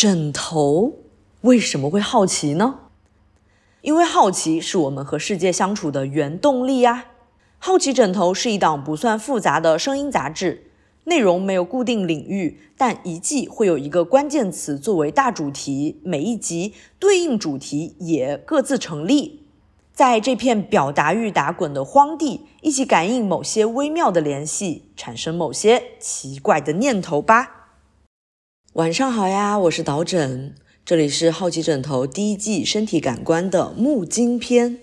枕头为什么会好奇呢？因为好奇是我们和世界相处的原动力呀。好奇枕头是一档不算复杂的声音杂志，内容没有固定领域，但一季会有一个关键词作为大主题，每一集对应主题也各自成立。在这片表达欲打滚的荒地，一起感应某些微妙的联系，产生某些奇怪的念头吧。晚上好呀，我是导枕，这里是好奇枕头第一季身体感官的木经篇。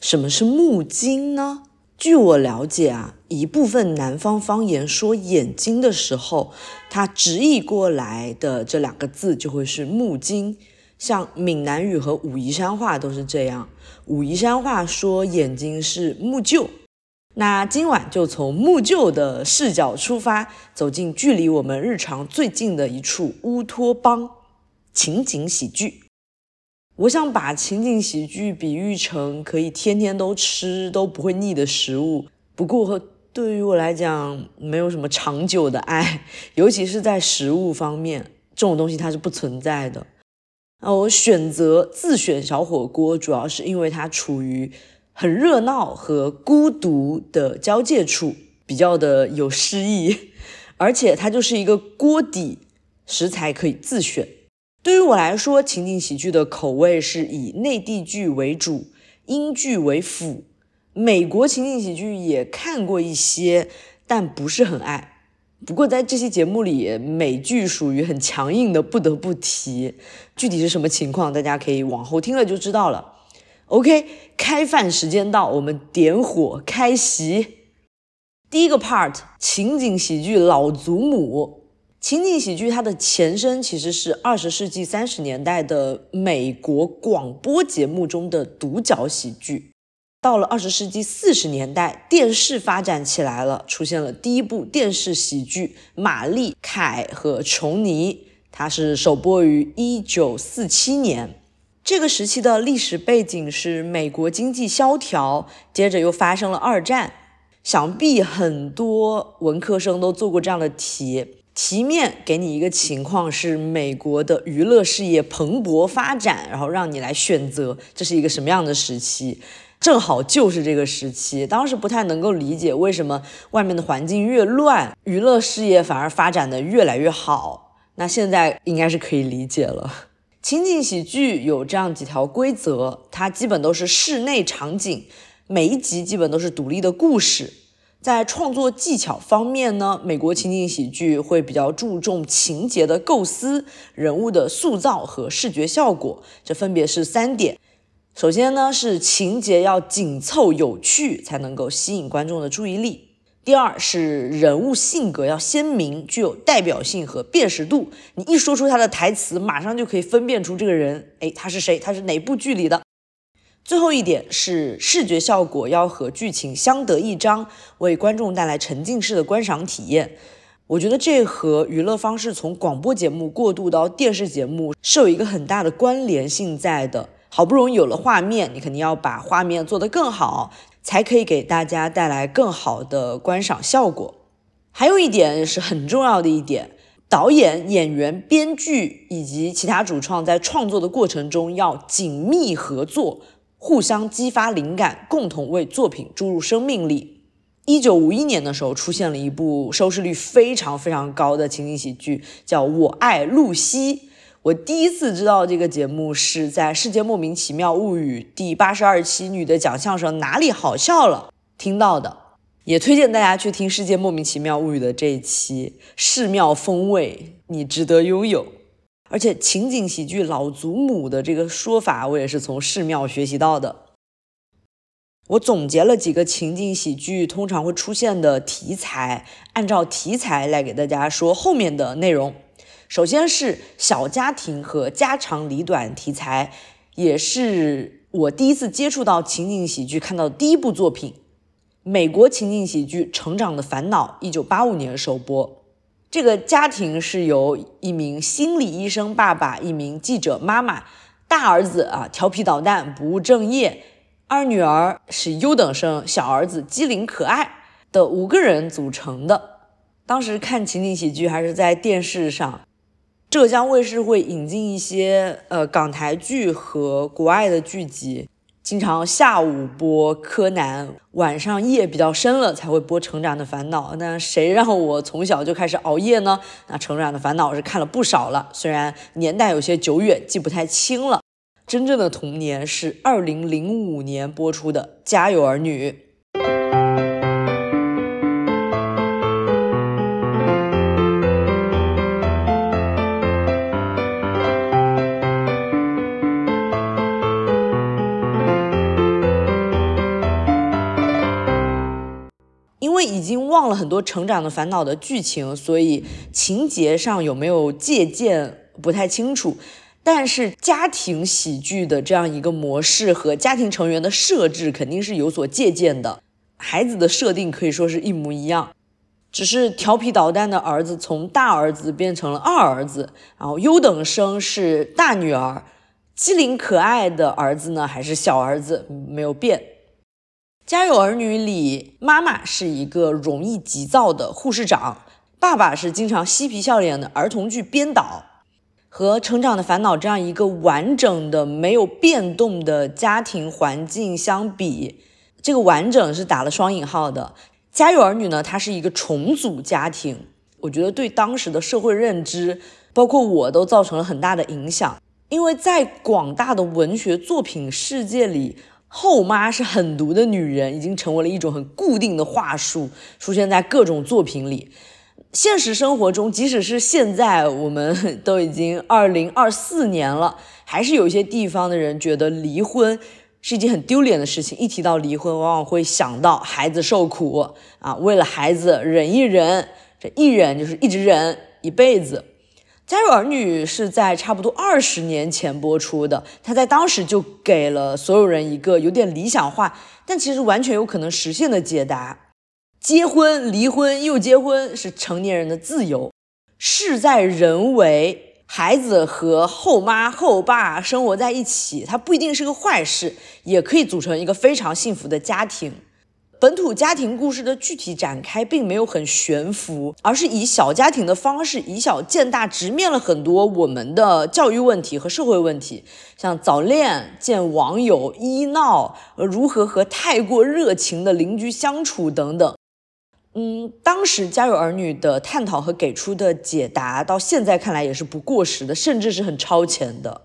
什么是木经呢？据我了解啊，一部分南方方言说眼睛的时候，它直译过来的这两个字就会是木经。像闽南语和武夷山话都是这样。武夷山话说眼睛是木臼，那今晚就从木臼的视角出发，走进距离我们日常最近的一处乌托邦——情景喜剧。我想把情景喜剧比喻成可以天天都吃都不会腻的食物。不过对于我来讲，没有什么长久的爱，尤其是在食物方面，这种东西它是不存在的。那我选择自选小火锅，主要是因为它处于很热闹和孤独的交界处，比较的有诗意，而且它就是一个锅底，食材可以自选。对于我来说，情景喜剧的口味是以内地剧为主，英剧为辅。美国情景喜剧也看过一些，但不是很爱。不过在这期节目里，美剧属于很强硬的，不得不提。具体是什么情况，大家可以往后听了就知道了。OK，开饭时间到，我们点火开席。第一个 part，情景喜剧老祖母。情景喜剧它的前身其实是二十世纪三十年代的美国广播节目中的独角喜剧。到了二十世纪四十年代，电视发展起来了，出现了第一部电视喜剧《玛丽凯和琼尼》，它是首播于一九四七年。这个时期的历史背景是美国经济萧条，接着又发生了二战。想必很多文科生都做过这样的题，题面给你一个情况是美国的娱乐事业蓬勃发展，然后让你来选择这是一个什么样的时期。正好就是这个时期，当时不太能够理解为什么外面的环境越乱，娱乐事业反而发展的越来越好。那现在应该是可以理解了。情景喜剧有这样几条规则，它基本都是室内场景，每一集基本都是独立的故事。在创作技巧方面呢，美国情景喜剧会比较注重情节的构思、人物的塑造和视觉效果，这分别是三点。首先呢，是情节要紧凑有趣，才能够吸引观众的注意力。第二是人物性格要鲜明，具有代表性和辨识度。你一说出他的台词，马上就可以分辨出这个人，哎，他是谁？他是哪部剧里的？最后一点是视觉效果要和剧情相得益彰，为观众带来沉浸式的观赏体验。我觉得这和娱乐方式从广播节目过渡到电视节目是有一个很大的关联性在的。好不容易有了画面，你肯定要把画面做得更好，才可以给大家带来更好的观赏效果。还有一点是很重要的一点，导演、演员、编剧以及其他主创在创作的过程中要紧密合作，互相激发灵感，共同为作品注入生命力。一九五一年的时候，出现了一部收视率非常非常高的情景喜剧，叫《我爱露西》。我第一次知道这个节目是在《世界莫名其妙物语》第八十二期“女的讲相声哪里好笑了”听到的，也推荐大家去听《世界莫名其妙物语》的这一期“寺庙风味”，你值得拥有。而且情景喜剧“老祖母”的这个说法，我也是从寺庙学习到的。我总结了几个情景喜剧通常会出现的题材，按照题材来给大家说后面的内容。首先是小家庭和家长里短题材，也是我第一次接触到情景喜剧看到的第一部作品。美国情景喜剧《成长的烦恼》，一九八五年首播。这个家庭是由一名心理医生爸爸、一名记者妈妈、大儿子啊调皮捣蛋、不务正业，二女儿是优等生，小儿子机灵可爱的五个人组成的。当时看情景喜剧还是在电视上。浙江卫视会引进一些呃港台剧和国外的剧集。经常下午播柯南，晚上夜比较深了才会播《成长的烦恼》。那谁让我从小就开始熬夜呢？那《成长的烦恼》是看了不少了，虽然年代有些久远，记不太清了。真正的童年是二零零五年播出的《家有儿女》。已经忘了很多《成长的烦恼》的剧情，所以情节上有没有借鉴不太清楚。但是家庭喜剧的这样一个模式和家庭成员的设置肯定是有所借鉴的。孩子的设定可以说是一模一样，只是调皮捣蛋的儿子从大儿子变成了二儿子，然后优等生是大女儿，机灵可爱的儿子呢还是小儿子，没有变。家有儿女里，妈妈是一个容易急躁的护士长，爸爸是经常嬉皮笑脸的儿童剧编导。和《成长的烦恼》这样一个完整的、没有变动的家庭环境相比，这个完整是打了双引号的。家有儿女呢，它是一个重组家庭，我觉得对当时的社会认知，包括我都造成了很大的影响，因为在广大的文学作品世界里。后妈是狠毒的女人，已经成为了一种很固定的话术，出现在各种作品里。现实生活中，即使是现在，我们都已经二零二四年了，还是有一些地方的人觉得离婚是一件很丢脸的事情。一提到离婚，往往会想到孩子受苦啊，为了孩子忍一忍，这一忍就是一直忍一辈子。《家有儿女》是在差不多二十年前播出的，他在当时就给了所有人一个有点理想化，但其实完全有可能实现的解答：结婚、离婚又结婚是成年人的自由，事在人为。孩子和后妈后爸生活在一起，它不一定是个坏事，也可以组成一个非常幸福的家庭。本土家庭故事的具体展开并没有很悬浮，而是以小家庭的方式以小见大，直面了很多我们的教育问题和社会问题，像早恋、见网友、医闹，如何和太过热情的邻居相处等等。嗯，当时《家有儿女》的探讨和给出的解答，到现在看来也是不过时的，甚至是很超前的。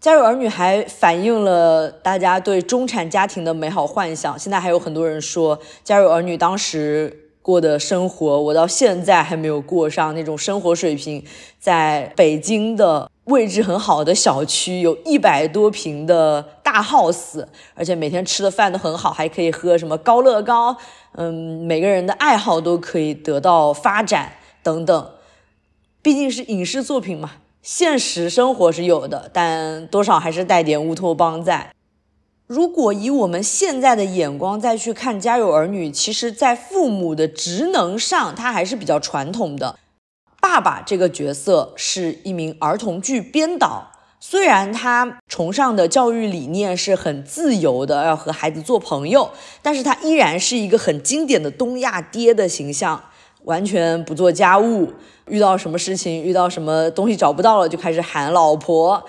家有儿女还反映了大家对中产家庭的美好幻想。现在还有很多人说，家有儿女当时过的生活，我到现在还没有过上那种生活水平。在北京的位置很好的小区，有一百多平的大 house，而且每天吃的饭都很好，还可以喝什么高乐高。嗯，每个人的爱好都可以得到发展等等。毕竟是影视作品嘛。现实生活是有的，但多少还是带点乌托邦在。如果以我们现在的眼光再去看《家有儿女》，其实，在父母的职能上，他还是比较传统的。爸爸这个角色是一名儿童剧编导，虽然他崇尚的教育理念是很自由的，要和孩子做朋友，但是他依然是一个很经典的东亚爹的形象。完全不做家务，遇到什么事情，遇到什么东西找不到了，就开始喊老婆。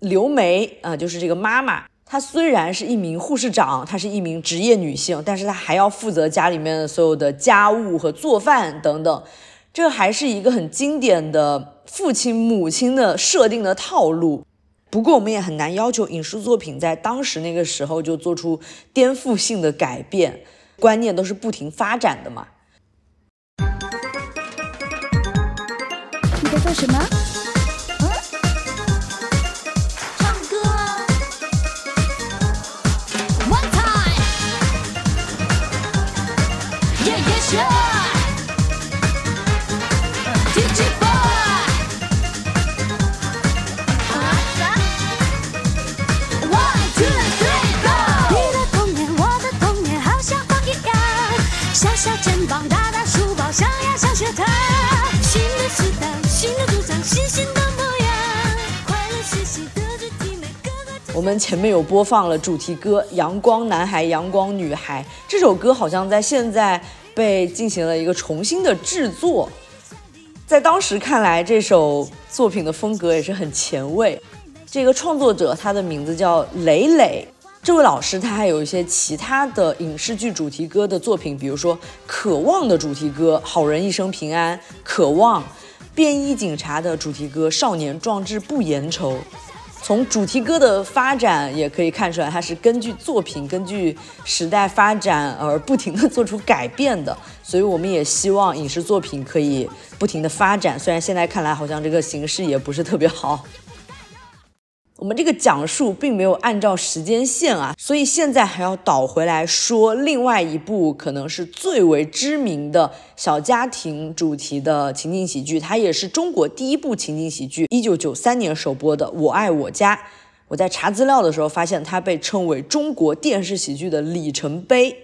刘梅啊，就是这个妈妈，她虽然是一名护士长，她是一名职业女性，但是她还要负责家里面的所有的家务和做饭等等，这还是一个很经典的父亲母亲的设定的套路。不过我们也很难要求影视作品在当时那个时候就做出颠覆性的改变，观念都是不停发展的嘛。在做什么？我们前面有播放了主题歌《阳光男孩》《阳光女孩》这首歌，好像在现在被进行了一个重新的制作。在当时看来，这首作品的风格也是很前卫。这个创作者他的名字叫磊磊，这位老师他还有一些其他的影视剧主题歌的作品，比如说《渴望》的主题歌《好人一生平安》，《渴望》。便衣警察的主题歌《少年壮志不言愁》，从主题歌的发展也可以看出来，它是根据作品、根据时代发展而不停的做出改变的。所以，我们也希望影视作品可以不停的发展。虽然现在看来，好像这个形式也不是特别好。我们这个讲述并没有按照时间线啊，所以现在还要倒回来说另外一部可能是最为知名的小家庭主题的情景喜剧，它也是中国第一部情景喜剧，一九九三年首播的《我爱我家》。我在查资料的时候发现，它被称为中国电视喜剧的里程碑。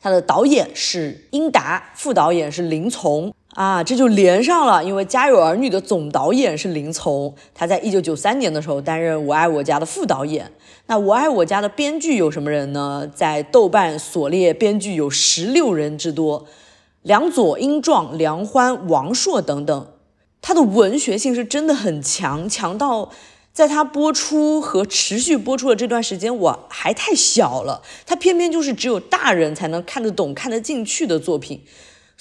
它的导演是英达，副导演是林从。啊，这就连上了，因为《家有儿女》的总导演是林从，他在一九九三年的时候担任《我爱我家》的副导演。那《我爱我家》的编剧有什么人呢？在豆瓣所列编剧有十六人之多，梁左英壮、梁欢、王朔等等。他的文学性是真的很强，强到在他播出和持续播出的这段时间，我还太小了，他偏偏就是只有大人才能看得懂、看得进去的作品。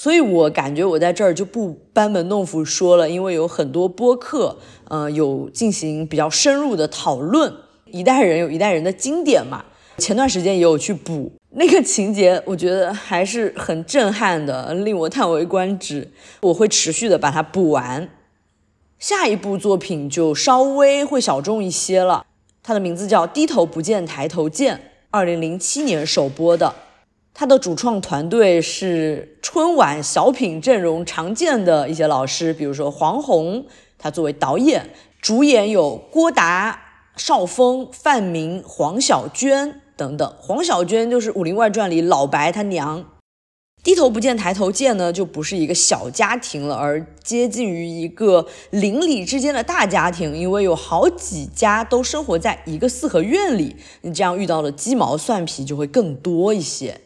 所以我感觉我在这儿就不班门弄斧说了，因为有很多播客，呃，有进行比较深入的讨论。一代人有一代人的经典嘛，前段时间也有去补那个情节，我觉得还是很震撼的，令我叹为观止。我会持续的把它补完。下一部作品就稍微会小众一些了，它的名字叫《低头不见抬头见》，二零零七年首播的。他的主创团队是春晚小品阵容常见的一些老师，比如说黄宏，他作为导演，主演有郭达、邵峰、范明、黄小娟等等。黄小娟就是《武林外传》里老白他娘。低头不见抬头见呢，就不是一个小家庭了，而接近于一个邻里之间的大家庭，因为有好几家都生活在一个四合院里，你这样遇到的鸡毛蒜皮就会更多一些。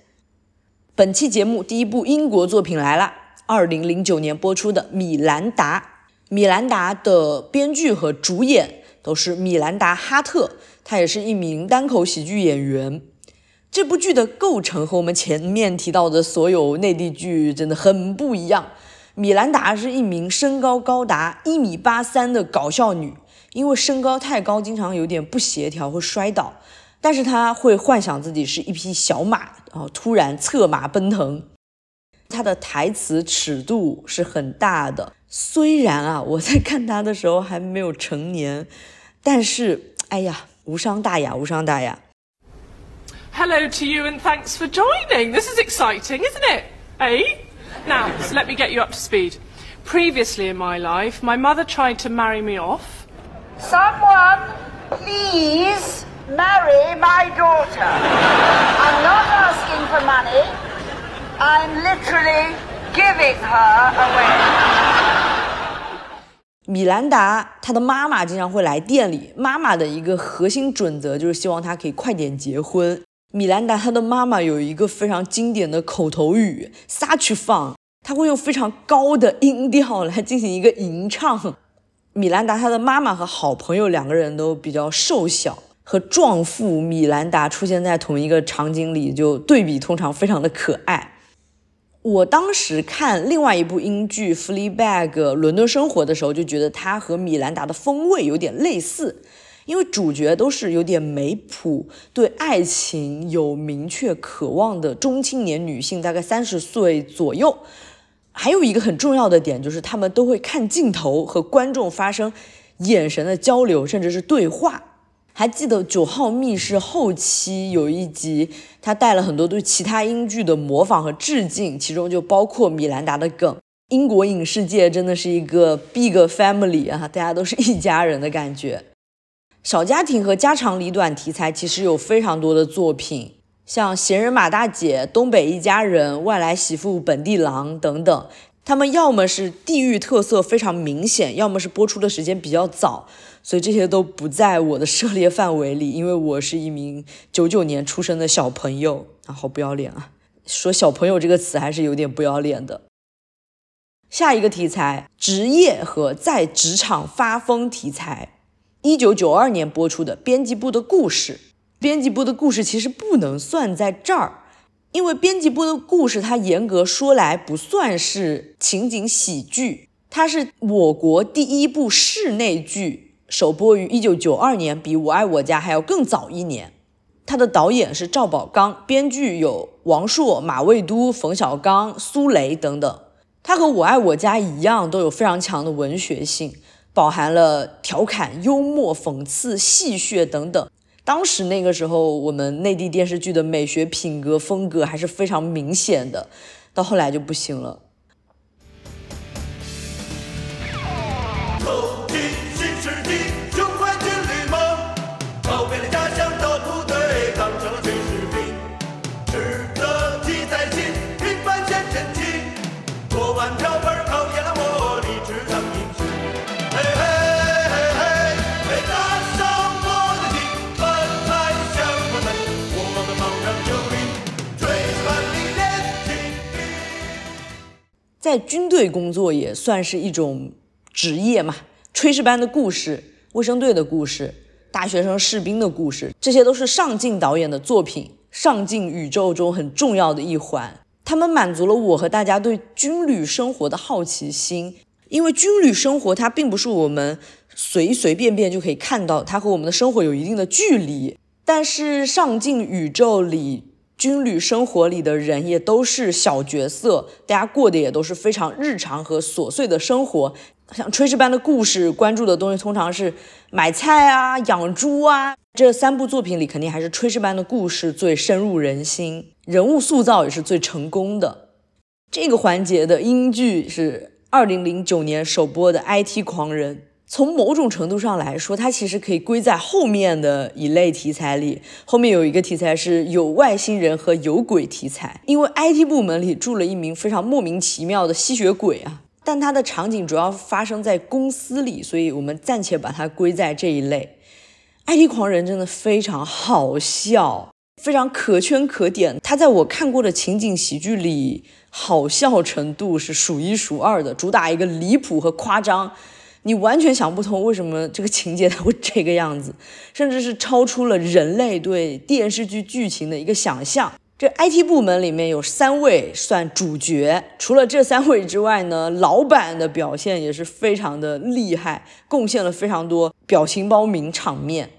本期节目第一部英国作品来了，二零零九年播出的《米兰达》。米兰达的编剧和主演都是米兰达·哈特，他也是一名单口喜剧演员。这部剧的构成和我们前面提到的所有内地剧真的很不一样。米兰达是一名身高高达一米八三的搞笑女，因为身高太高，经常有点不协调，会摔倒。但是他会幻想自己是一匹小马，然后突然策马奔腾。他的台词尺度是很大的，虽然啊，我在看他的时候还没有成年，但是哎呀，无伤大雅，无伤大雅。Hello to you and thanks for joining. This is exciting, isn't it? Eh? Now, so let me get you up to speed. Previously in my life, my mother tried to marry me off. Someone, please. Marry my daughter. I'm not asking for money. I'm literally giving her away. 米兰达，她的妈妈经常会来店里。妈妈的一个核心准则就是希望她可以快点结婚。米兰达她的妈妈有一个非常经典的口头语“撒去放”，她会用非常高的音调来进行一个吟唱。米兰达她的妈妈和好朋友两个人都比较瘦小。和壮妇米兰达出现在同一个场景里，就对比通常非常的可爱。我当时看另外一部英剧《Fleabag》伦敦生活的时候，就觉得它和米兰达的风味有点类似，因为主角都是有点美普，对爱情有明确渴望的中青年女性，大概三十岁左右。还有一个很重要的点就是，他们都会看镜头和观众发生眼神的交流，甚至是对话。还记得《九号密室》后期有一集，他带了很多对其他英剧的模仿和致敬，其中就包括米兰达的梗。英国影视界真的是一个 big family 啊，大家都是一家人的感觉。小家庭和家长里短题材其实有非常多的作品，像《闲人马大姐》《东北一家人》《外来媳妇本地郎》等等。他们要么是地域特色非常明显，要么是播出的时间比较早。所以这些都不在我的涉猎范围里，因为我是一名九九年出生的小朋友啊，好不要脸啊！说小朋友这个词还是有点不要脸的。下一个题材，职业和在职场发疯题材。一九九二年播出的《编辑部的故事》，编辑部的故事其实不能算在这儿，因为编辑部的故事它严格说来不算是情景喜剧，它是我国第一部室内剧，首播于一九九二年，比我爱我家还要更早一年。它的导演是赵宝刚，编剧有王朔、马未都、冯小刚、苏雷等等。它和我爱我家一样，都有非常强的文学性。饱含了调侃、幽默、讽刺、戏谑等等。当时那个时候，我们内地电视剧的美学品格风格还是非常明显的，到后来就不行了。在军队工作也算是一种职业嘛？炊事班的故事、卫生队的故事、大学生士兵的故事，这些都是上镜导演的作品，上镜宇宙中很重要的一环。他们满足了我和大家对军旅生活的好奇心，因为军旅生活它并不是我们随随便便就可以看到，它和我们的生活有一定的距离。但是上镜宇宙里。军旅生活里的人也都是小角色，大家过的也都是非常日常和琐碎的生活。像炊事班的故事，关注的东西通常是买菜啊、养猪啊。这三部作品里，肯定还是炊事班的故事最深入人心，人物塑造也是最成功的。这个环节的英剧是二零零九年首播的《IT 狂人》。从某种程度上来说，它其实可以归在后面的一类题材里。后面有一个题材是有外星人和有鬼题材，因为 IT 部门里住了一名非常莫名其妙的吸血鬼啊。但它的场景主要发生在公司里，所以我们暂且把它归在这一类。IT 狂人真的非常好笑，非常可圈可点。它在我看过的情景喜剧里，好笑程度是数一数二的，主打一个离谱和夸张。你完全想不通为什么这个情节它会这个样子，甚至是超出了人类对电视剧剧情的一个想象。这 IT 部门里面有三位算主角，除了这三位之外呢，老板的表现也是非常的厉害，贡献了非常多表情包名场面。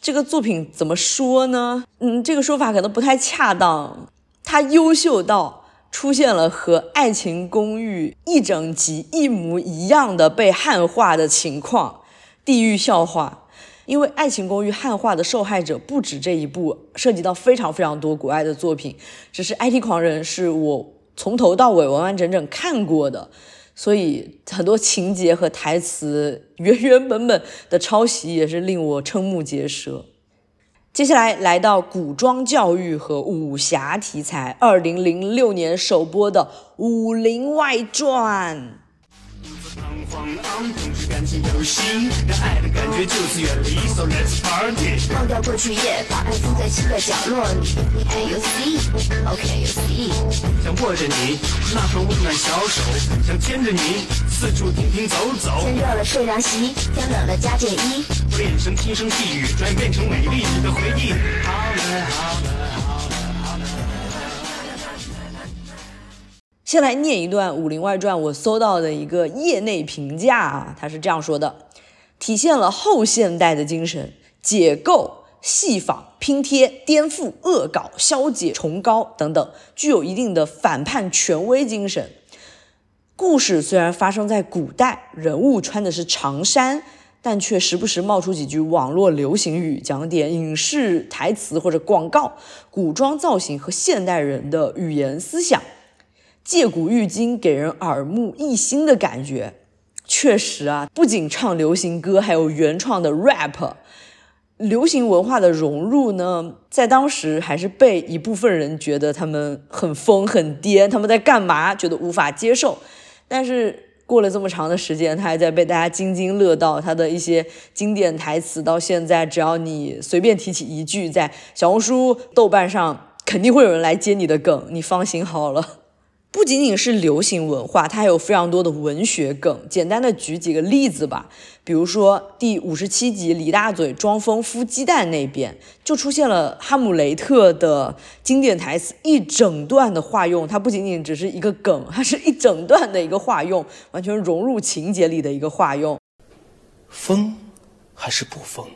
这个作品怎么说呢？嗯，这个说法可能不太恰当，它优秀到。出现了和《爱情公寓》一整集一模一样的被汉化的情况，地狱笑话。因为《爱情公寓》汉化的受害者不止这一部，涉及到非常非常多国外的作品。只是《IT 狂人》是我从头到尾完完整整看过的，所以很多情节和台词原原本本的抄袭也是令我瞠目结舌。接下来来到古装教育和武侠题材，二零零六年首播的《武林外传》。忘掉过去夜，把爱放在心的角落里。Can you see，OK，you see。想握着你那双温暖小手，想牵着你四处停停走走。天热了睡凉席，天冷了加件衣。我变成轻声细语，转变成美丽的回忆。好了好了先来念一段《武林外传》，我搜到的一个业内评价啊，他是这样说的：体现了后现代的精神，解构、戏仿、拼贴、颠覆、恶搞、消解、崇高等等，具有一定的反叛权威精神。故事虽然发生在古代，人物穿的是长衫，但却时不时冒出几句网络流行语，讲点影视台词或者广告，古装造型和现代人的语言思想。借古喻今，给人耳目一新的感觉。确实啊，不仅唱流行歌，还有原创的 rap。流行文化的融入呢，在当时还是被一部分人觉得他们很疯很癫，他们在干嘛？觉得无法接受。但是过了这么长的时间，他还在被大家津津乐道。他的一些经典台词，到现在只要你随便提起一句，在小红书、豆瓣上，肯定会有人来接你的梗。你放心好了。不仅仅是流行文化，它还有非常多的文学梗。简单的举几个例子吧，比如说第五十七集李大嘴装疯孵鸡蛋那边，就出现了哈姆雷特的经典台词，一整段的化用，它不仅仅只是一个梗，它是一整段的一个化用，完全融入情节里的一个化用。疯还是不疯，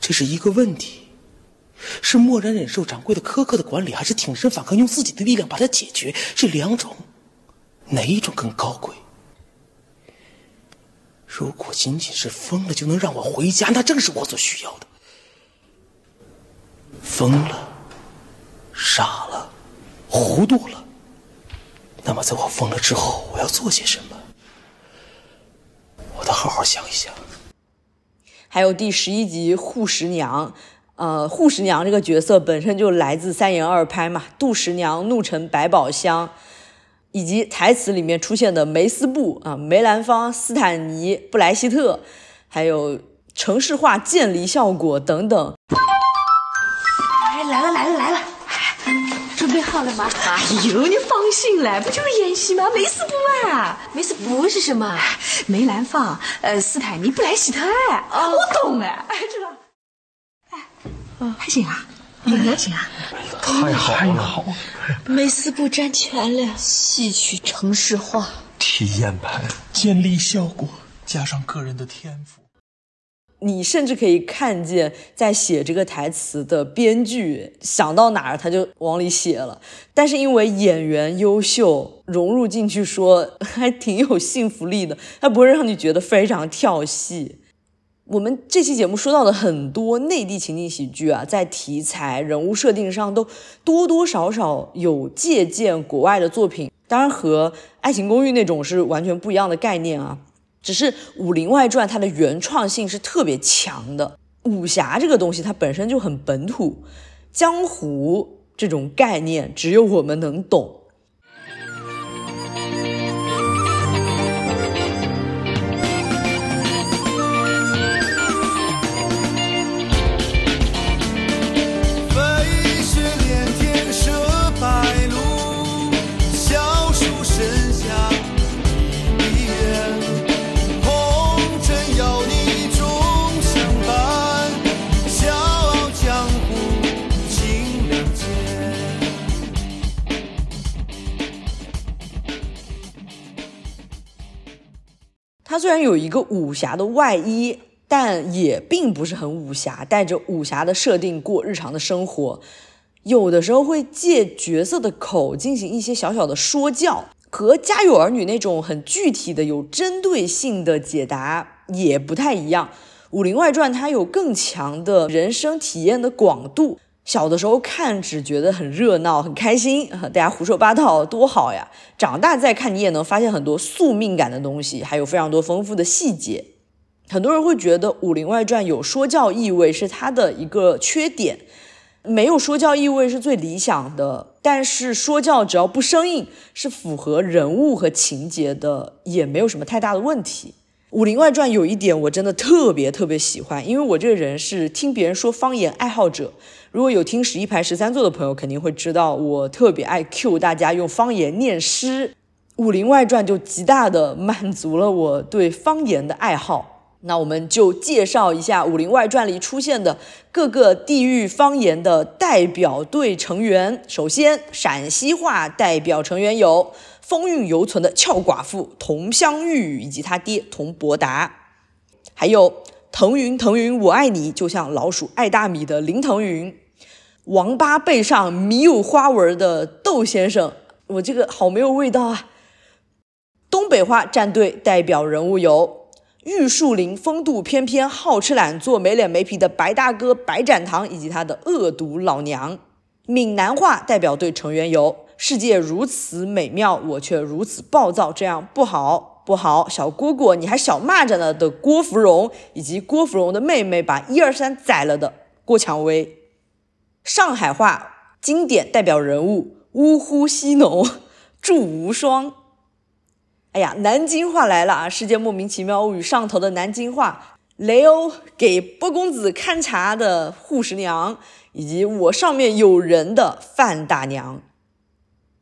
这是一个问题。是默然忍受掌柜的苛刻的管理，还是挺身反抗，用自己的力量把它解决？这两种，哪一种更高贵？如果仅仅是疯了就能让我回家，那正是我所需要的。疯了，傻了，糊涂了，那么在我疯了之后，我要做些什么？我得好好想一想。还有第十一集护食娘。呃，护士娘这个角色本身就来自三言二拍嘛，杜十娘、怒沉百宝箱，以及台词里面出现的梅斯布啊、梅兰芳、斯坦尼、布莱希特，还有城市化渐离效果等等。哎，来了来了来了，准备好了吗？哎呦，你放心来，不就是演戏吗？梅斯布啊，梅斯布是什么？梅兰芳、呃，斯坦尼、布莱希特哎，我懂哎，哎，知道。还行啊，还行啊，太好了！梅斯布占全了，戏曲城市化，体验版，建立效果，加上个人的天赋，你甚至可以看见，在写这个台词的编剧想到哪儿他就往里写了。但是因为演员优秀，融入进去说 还挺有信服力的，他不会让你觉得非常跳戏。我们这期节目说到的很多内地情景喜剧啊，在题材、人物设定上都多多少少有借鉴国外的作品，当然和《爱情公寓》那种是完全不一样的概念啊。只是《武林外传》它的原创性是特别强的，武侠这个东西它本身就很本土，江湖这种概念只有我们能懂。它虽然有一个武侠的外衣，但也并不是很武侠，带着武侠的设定过日常的生活。有的时候会借角色的口进行一些小小的说教，和《家有儿女》那种很具体的、有针对性的解答也不太一样。《武林外传》它有更强的人生体验的广度。小的时候看只觉得很热闹、很开心，大家胡说八道多好呀！长大再看，你也能发现很多宿命感的东西，还有非常多丰富的细节。很多人会觉得《武林外传》有说教意味是它的一个缺点，没有说教意味是最理想的。但是说教只要不生硬，是符合人物和情节的，也没有什么太大的问题。《武林外传》有一点我真的特别特别喜欢，因为我这个人是听别人说方言爱好者。如果有听十一排十三座的朋友，肯定会知道我特别爱 cue 大家用方言念诗，《武林外传》就极大的满足了我对方言的爱好。那我们就介绍一下《武林外传》里出现的各个地域方言的代表队成员。首先，陕西话代表成员有。风韵犹存的俏寡妇佟湘玉以及他爹佟伯达，还有腾云腾云我爱你，就像老鼠爱大米的林腾云，王八背上米有花纹的窦先生，我这个好没有味道啊！东北话战队代表人物有玉树临风度翩翩、好吃懒做、没脸没皮的白大哥白展堂以及他的恶毒老娘。闽南话代表队成员有。世界如此美妙，我却如此暴躁，这样不好不好。小蝈蝈，你还小蚂蚱呢的郭芙蓉，以及郭芙蓉的妹妹把一二三宰了的郭蔷薇。上海话经典代表人物呜呼西农、祝无双。哎呀，南京话来了啊！世界莫名其妙物语上头的南京话，雷欧给波公子看茶的护士娘，以及我上面有人的范大娘。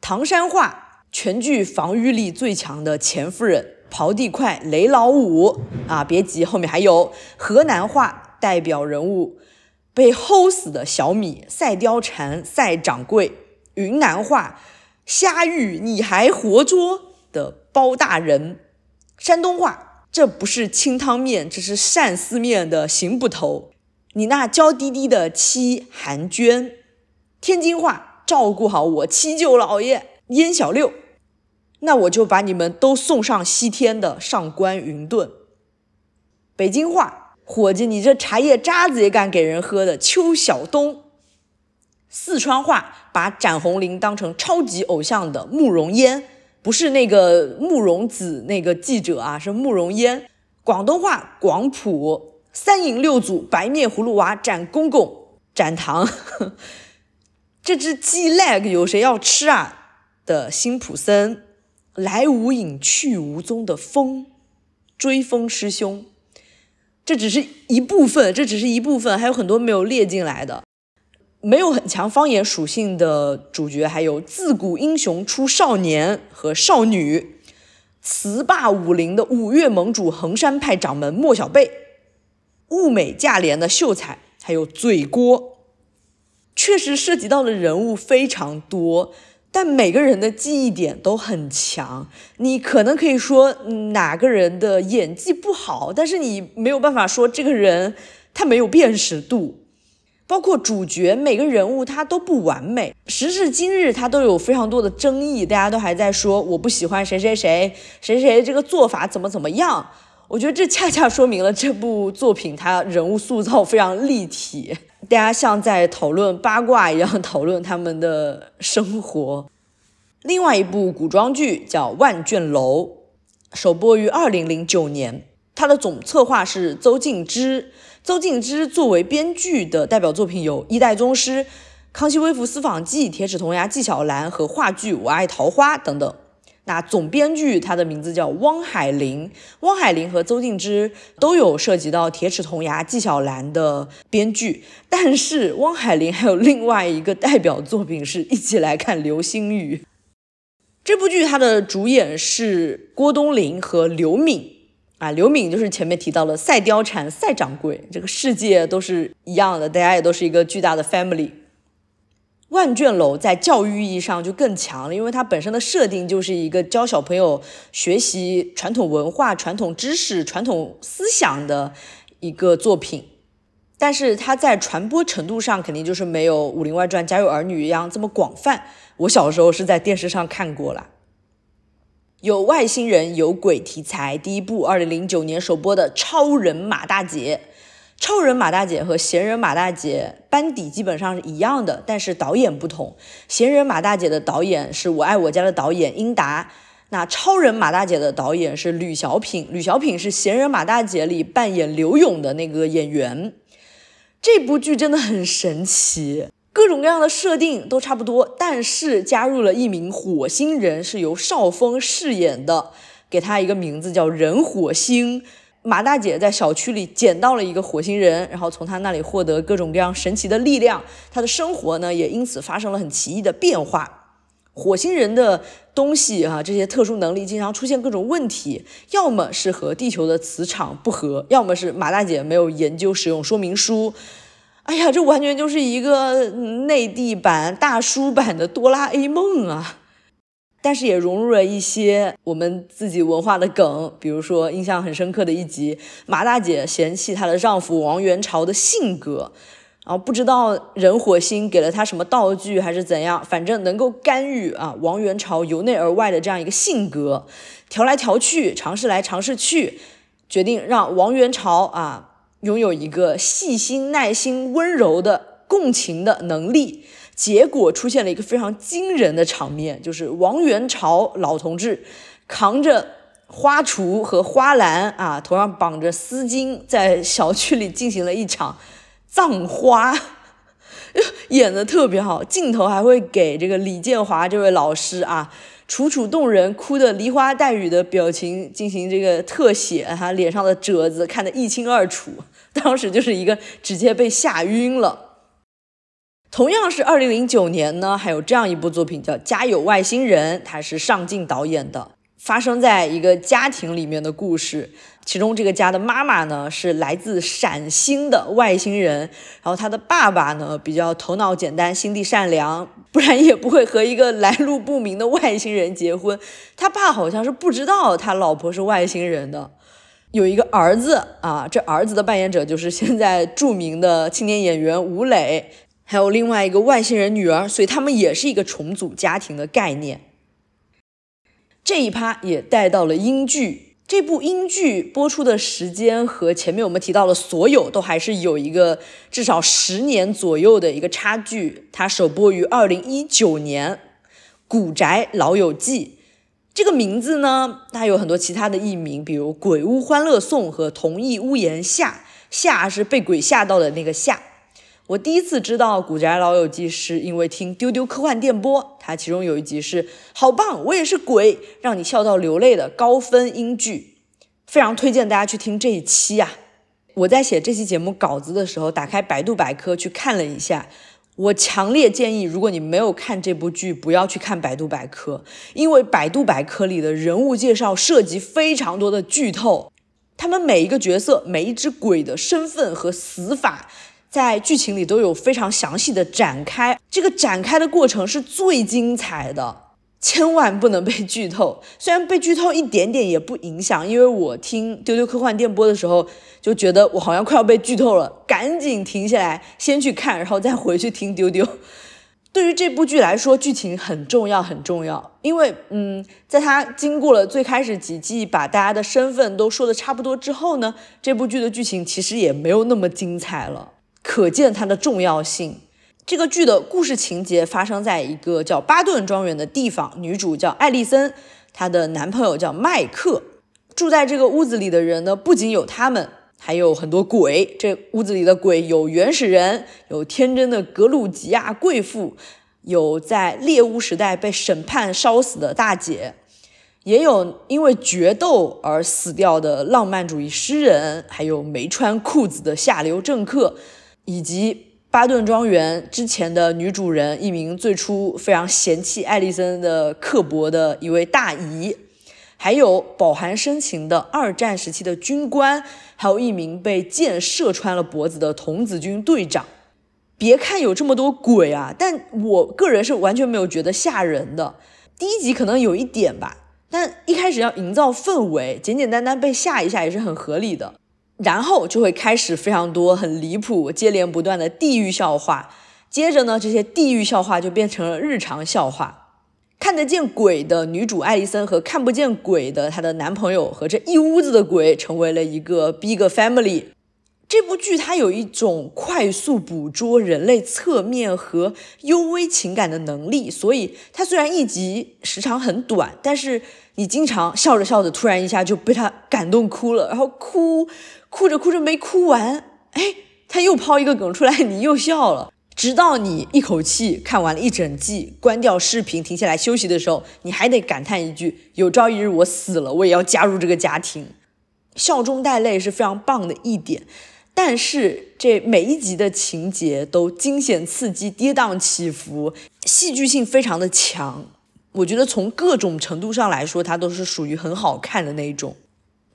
唐山话全剧防御力最强的钱夫人、刨地快雷老五啊，别急，后面还有河南话代表人物被齁死的小米、赛貂蝉、赛掌柜，云南话虾玉你还活捉的包大人，山东话这不是清汤面，这是鳝丝面的邢捕头，你那娇滴滴的妻韩娟，天津话照顾好我七舅老爷燕小六。那我就把你们都送上西天的上官云顿。北京话，伙计，你这茶叶渣子也敢给人喝的邱晓东。四川话，把展红绫当成超级偶像的慕容嫣，不是那个慕容子那个记者啊，是慕容嫣。广东话，广普三营六祖白面葫芦娃展公公展堂，这只鸡 leg 有谁要吃啊？的辛普森。来无影去无踪的风，追风师兄，这只是一部分，这只是一部分，还有很多没有列进来的。没有很强方言属性的主角，还有自古英雄出少年和少女，词霸武林的五岳盟主衡山派掌门莫小贝，物美价廉的秀才，还有嘴锅，确实涉及到的人物非常多。但每个人的记忆点都很强，你可能可以说哪个人的演技不好，但是你没有办法说这个人他没有辨识度。包括主角每个人物他都不完美，时至今日他都有非常多的争议，大家都还在说我不喜欢谁谁谁谁谁这个做法怎么怎么样。我觉得这恰恰说明了这部作品它人物塑造非常立体。大家像在讨论八卦一样讨论他们的生活。另外一部古装剧叫《万卷楼》，首播于二零零九年，它的总策划是邹静之。邹静之作为编剧的代表作品有《一代宗师》《康熙微服私访记》《铁齿铜牙纪晓岚》和话剧《我爱桃花》等等。那总编剧他的名字叫汪海林，汪海林和邹静之都有涉及到《铁齿铜牙纪晓岚》的编剧，但是汪海林还有另外一个代表作品是一起来看《流星雨》这部剧，它的主演是郭冬临和刘敏。啊，刘敏就是前面提到的赛貂蝉、赛掌柜，这个世界都是一样的，大家也都是一个巨大的 family。万卷楼在教育意义上就更强了，因为它本身的设定就是一个教小朋友学习传统文化、传统知识、传统思想的一个作品。但是它在传播程度上肯定就是没有《武林外传》《家有儿女》一样这么广泛。我小时候是在电视上看过了，有外星人、有鬼题材。第一部二零零九年首播的《超人马大姐》。超人马大姐和闲人马大姐班底基本上是一样的，但是导演不同。闲人马大姐的导演是我爱我家的导演英达，那超人马大姐的导演是吕小品。吕小品是闲人马大姐里扮演刘勇的那个演员。这部剧真的很神奇，各种各样的设定都差不多，但是加入了一名火星人，是由邵峰饰演的，给他一个名字叫人火星。马大姐在小区里捡到了一个火星人，然后从他那里获得各种各样神奇的力量，她的生活呢也因此发生了很奇异的变化。火星人的东西啊，这些特殊能力经常出现各种问题，要么是和地球的磁场不合，要么是马大姐没有研究使用说明书。哎呀，这完全就是一个内地版、大叔版的哆啦 A 梦啊！但是也融入了一些我们自己文化的梗，比如说印象很深刻的一集，马大姐嫌弃她的丈夫王元朝的性格，然后不知道人火星给了她什么道具还是怎样，反正能够干预啊王元朝由内而外的这样一个性格，调来调去，尝试来尝试去，决定让王元朝啊拥有一个细心、耐心、温柔的共情的能力。结果出现了一个非常惊人的场面，就是王元朝老同志扛着花锄和花篮啊，头上绑着丝巾，在小区里进行了一场葬花，演的特别好。镜头还会给这个李建华这位老师啊，楚楚动人，哭的梨花带雨的表情进行这个特写，他脸上的褶子看得一清二楚，当时就是一个直接被吓晕了。同样是二零零九年呢，还有这样一部作品叫《家有外星人》，它是上镜导演的，发生在一个家庭里面的故事。其中这个家的妈妈呢是来自陕星的外星人，然后他的爸爸呢比较头脑简单、心地善良，不然也不会和一个来路不明的外星人结婚。他爸好像是不知道他老婆是外星人的。有一个儿子啊，这儿子的扮演者就是现在著名的青年演员吴磊。还有另外一个外星人女儿，所以他们也是一个重组家庭的概念。这一趴也带到了英剧，这部英剧播出的时间和前面我们提到的所有都还是有一个至少十年左右的一个差距。它首播于二零一九年，《古宅老友记》这个名字呢，它有很多其他的译名，比如《鬼屋欢乐颂》和《同一屋檐下》，下是被鬼吓到的那个下。我第一次知道《古宅老友记》是因为听丢丢科幻电波，它其中有一集是好棒，我也是鬼，让你笑到流泪的高分英剧，非常推荐大家去听这一期啊！我在写这期节目稿子的时候，打开百度百科去看了一下，我强烈建议，如果你没有看这部剧，不要去看百度百科，因为百度百科里的人物介绍涉及非常多的剧透，他们每一个角色、每一只鬼的身份和死法。在剧情里都有非常详细的展开，这个展开的过程是最精彩的，千万不能被剧透。虽然被剧透一点点也不影响，因为我听丢丢科幻电波的时候就觉得我好像快要被剧透了，赶紧停下来先去看，然后再回去听丢丢。对于这部剧来说，剧情很重要，很重要，因为嗯，在它经过了最开始几季把大家的身份都说的差不多之后呢，这部剧的剧情其实也没有那么精彩了。可见它的重要性。这个剧的故事情节发生在一个叫巴顿庄园的地方，女主叫艾丽森，她的男朋友叫麦克。住在这个屋子里的人呢，不仅有他们，还有很多鬼。这屋子里的鬼有原始人，有天真的格鲁吉亚贵妇，有在猎巫时代被审判烧死的大姐，也有因为决斗而死掉的浪漫主义诗人，还有没穿裤子的下流政客。以及巴顿庄园之前的女主人，一名最初非常嫌弃艾丽森的刻薄的一位大姨，还有饱含深情的二战时期的军官，还有一名被箭射穿了脖子的童子军队长。别看有这么多鬼啊，但我个人是完全没有觉得吓人的。第一集可能有一点吧，但一开始要营造氛围，简简单单被吓一下也是很合理的。然后就会开始非常多很离谱、接连不断的地狱笑话，接着呢，这些地狱笑话就变成了日常笑话。看得见鬼的女主艾丽森和看不见鬼的她的男朋友和这一屋子的鬼成为了一个 big family。这部剧它有一种快速捕捉人类侧面和幽微情感的能力，所以它虽然一集时长很短，但是你经常笑着笑着，突然一下就被它感动哭了，然后哭。哭着哭着没哭完，哎，他又抛一个梗出来，你又笑了，直到你一口气看完了一整季，关掉视频，停下来休息的时候，你还得感叹一句：有朝一日我死了，我也要加入这个家庭。笑中带泪是非常棒的一点，但是这每一集的情节都惊险刺激、跌宕起伏，戏剧性非常的强。我觉得从各种程度上来说，它都是属于很好看的那一种。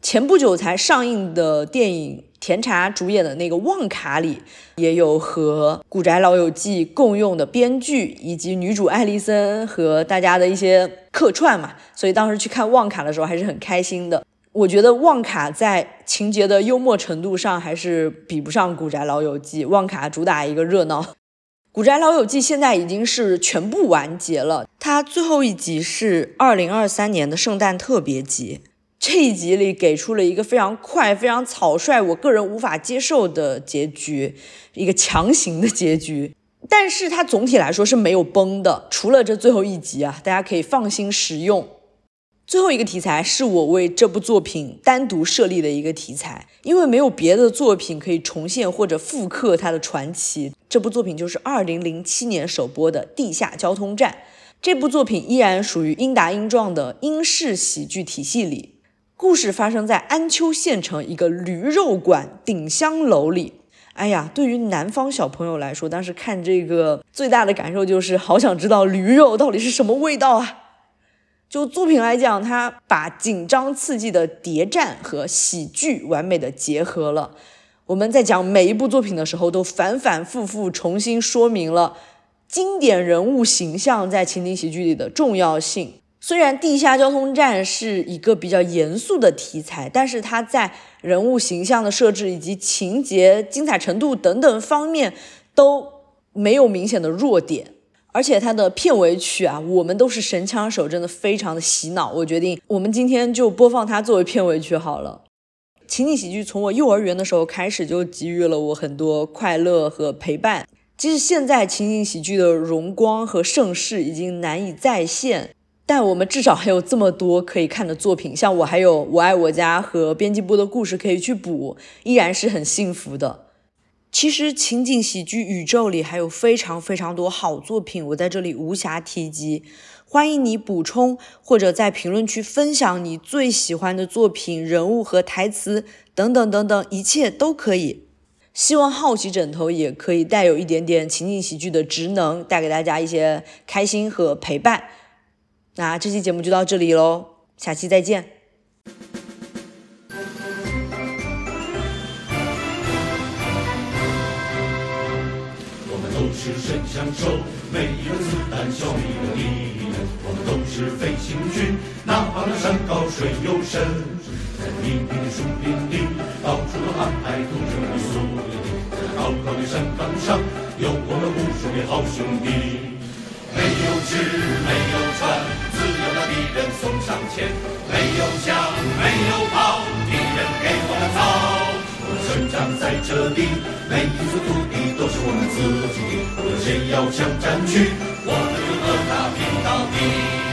前不久才上映的电影，甜茶主演的那个《旺卡》里，也有和《古宅老友记》共用的编剧，以及女主艾丽森和大家的一些客串嘛，所以当时去看《旺卡》的时候还是很开心的。我觉得《旺卡》在情节的幽默程度上还是比不上《古宅老友记》，《旺卡》主打一个热闹，《古宅老友记》现在已经是全部完结了，它最后一集是二零二三年的圣诞特别集。这一集里给出了一个非常快、非常草率，我个人无法接受的结局，一个强行的结局。但是它总体来说是没有崩的，除了这最后一集啊，大家可以放心食用。最后一个题材是我为这部作品单独设立的一个题材，因为没有别的作品可以重现或者复刻它的传奇。这部作品就是二零零七年首播的《地下交通站》。这部作品依然属于英达英壮的英式喜剧体系里。故事发生在安丘县城一个驴肉馆顶香楼里。哎呀，对于南方小朋友来说，当时看这个最大的感受就是好想知道驴肉到底是什么味道啊！就作品来讲，它把紧张刺激的谍战和喜剧完美的结合了。我们在讲每一部作品的时候，都反反复复重新说明了经典人物形象在情景喜剧里的重要性。虽然地下交通站是一个比较严肃的题材，但是它在人物形象的设置以及情节精彩程度等等方面都没有明显的弱点。而且它的片尾曲啊，我们都是神枪手，真的非常的洗脑。我决定，我们今天就播放它作为片尾曲好了。情景喜剧从我幼儿园的时候开始就给予了我很多快乐和陪伴。即使现在情景喜剧的荣光和盛世已经难以再现。但我们至少还有这么多可以看的作品，像我还有《我爱我家》和编辑部的故事可以去补，依然是很幸福的。其实情景喜剧宇宙里还有非常非常多好作品，我在这里无暇提及。欢迎你补充或者在评论区分享你最喜欢的作品、人物和台词等等等等，一切都可以。希望好奇枕头也可以带有一点点情景喜剧的职能，带给大家一些开心和陪伴。那这期节目就到这里喽，下期再见。我们都是神枪手，每一个子弹消灭一个敌人。我们都是飞行军，哪怕那山高水又深，在密密的树林里，到处都安排同志们宿营。在高高的山岗上，有我们无数的好兄弟。没有吃，没有穿，自有那敌人送上前。没有枪，没有炮，敌人给我们造。我们生长在这里，每一寸土地都是我们自己的。无论谁要强占据，我们就和他拼到底。